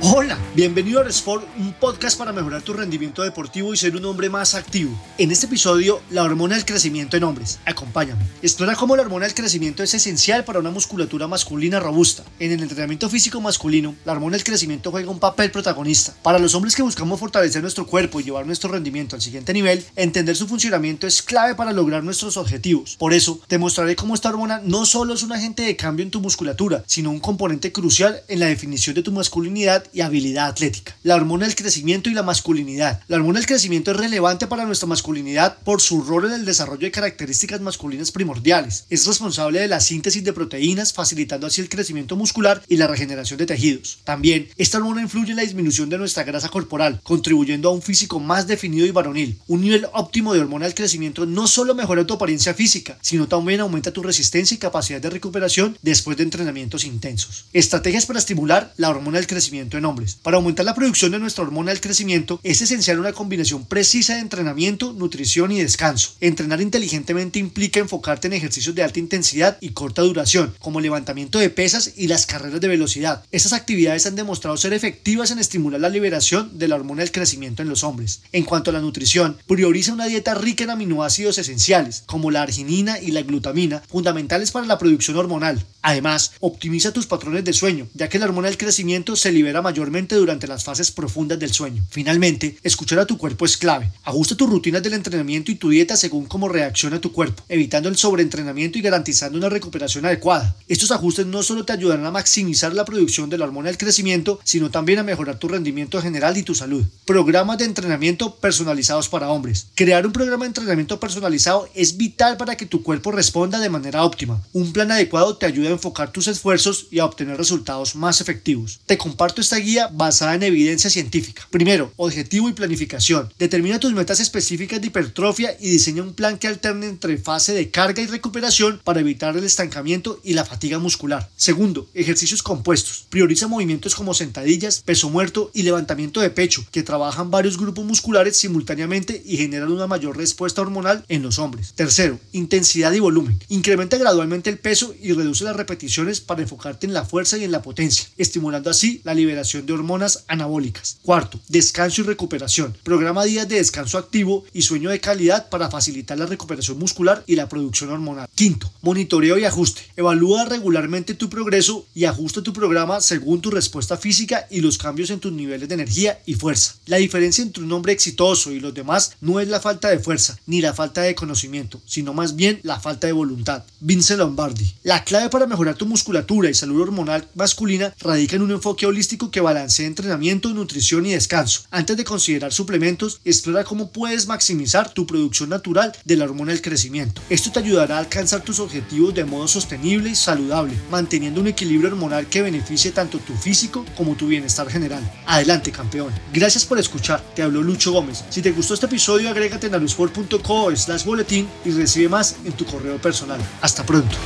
Hola, bienvenido a Sport, un podcast para mejorar tu rendimiento deportivo y ser un hombre más activo. En este episodio, la hormona del crecimiento en hombres. Acompáñame. Explora cómo la hormona del crecimiento es esencial para una musculatura masculina robusta. En el entrenamiento físico masculino, la hormona del crecimiento juega un papel protagonista. Para los hombres que buscamos fortalecer nuestro cuerpo y llevar nuestro rendimiento al siguiente nivel, entender su funcionamiento es clave para lograr nuestros objetivos. Por eso, te mostraré cómo esta hormona no solo es un agente de cambio en tu musculatura, sino un componente crucial en la definición de tu masculinidad y habilidad atlética. La hormona del crecimiento y la masculinidad. La hormona del crecimiento es relevante para nuestra masculinidad por su rol en el desarrollo de características masculinas primordiales. Es responsable de la síntesis de proteínas, facilitando así el crecimiento muscular y la regeneración de tejidos. También, esta hormona influye en la disminución de nuestra grasa corporal, contribuyendo a un físico más definido y varonil. Un nivel óptimo de hormona del crecimiento no solo mejora tu apariencia física, sino también aumenta tu resistencia y capacidad de recuperación después de entrenamientos intensos. Estrategias para estimular la hormona del crecimiento hombres. Para aumentar la producción de nuestra hormona del crecimiento es esencial una combinación precisa de entrenamiento, nutrición y descanso. Entrenar inteligentemente implica enfocarte en ejercicios de alta intensidad y corta duración, como levantamiento de pesas y las carreras de velocidad. Estas actividades han demostrado ser efectivas en estimular la liberación de la hormona del crecimiento en los hombres. En cuanto a la nutrición, prioriza una dieta rica en aminoácidos esenciales, como la arginina y la glutamina, fundamentales para la producción hormonal. Además, optimiza tus patrones de sueño, ya que la hormona del crecimiento se libera mayormente durante las fases profundas del sueño. Finalmente, escuchar a tu cuerpo es clave. Ajusta tus rutinas del entrenamiento y tu dieta según cómo reacciona tu cuerpo, evitando el sobreentrenamiento y garantizando una recuperación adecuada. Estos ajustes no solo te ayudarán a maximizar la producción de la hormona del crecimiento, sino también a mejorar tu rendimiento general y tu salud. Programas de entrenamiento personalizados para hombres. Crear un programa de entrenamiento personalizado es vital para que tu cuerpo responda de manera óptima. Un plan adecuado te ayuda a enfocar tus esfuerzos y a obtener resultados más efectivos. Te comparto esta guía basada en evidencia científica. Primero, objetivo y planificación. Determina tus metas específicas de hipertrofia y diseña un plan que alterne entre fase de carga y recuperación para evitar el estancamiento y la fatiga muscular. Segundo, ejercicios compuestos. Prioriza movimientos como sentadillas, peso muerto y levantamiento de pecho, que trabajan varios grupos musculares simultáneamente y generan una mayor respuesta hormonal en los hombres. Tercero, intensidad y volumen. Incrementa gradualmente el peso y reduce las repeticiones para enfocarte en la fuerza y en la potencia, estimulando así la liberación de hormonas anabólicas. Cuarto, descanso y recuperación. Programa días de descanso activo y sueño de calidad para facilitar la recuperación muscular y la producción hormonal. Quinto, monitoreo y ajuste. Evalúa regularmente tu progreso y ajusta tu programa según tu respuesta física y los cambios en tus niveles de energía y fuerza. La diferencia entre un hombre exitoso y los demás no es la falta de fuerza ni la falta de conocimiento, sino más bien la falta de voluntad. Vince Lombardi. La clave para mejorar tu musculatura y salud hormonal masculina radica en un enfoque holístico que balancea entrenamiento, nutrición y descanso. Antes de considerar suplementos, explora cómo puedes maximizar tu producción natural de la hormona del crecimiento. Esto te ayudará a alcanzar tus objetivos de modo sostenible y saludable, manteniendo un equilibrio hormonal que beneficie tanto tu físico como tu bienestar general. Adelante, campeón. Gracias por escuchar. Te habló Lucho Gómez. Si te gustó este episodio, agrégate en alusport.co slash boletín y recibe más en tu correo personal. Hasta pronto.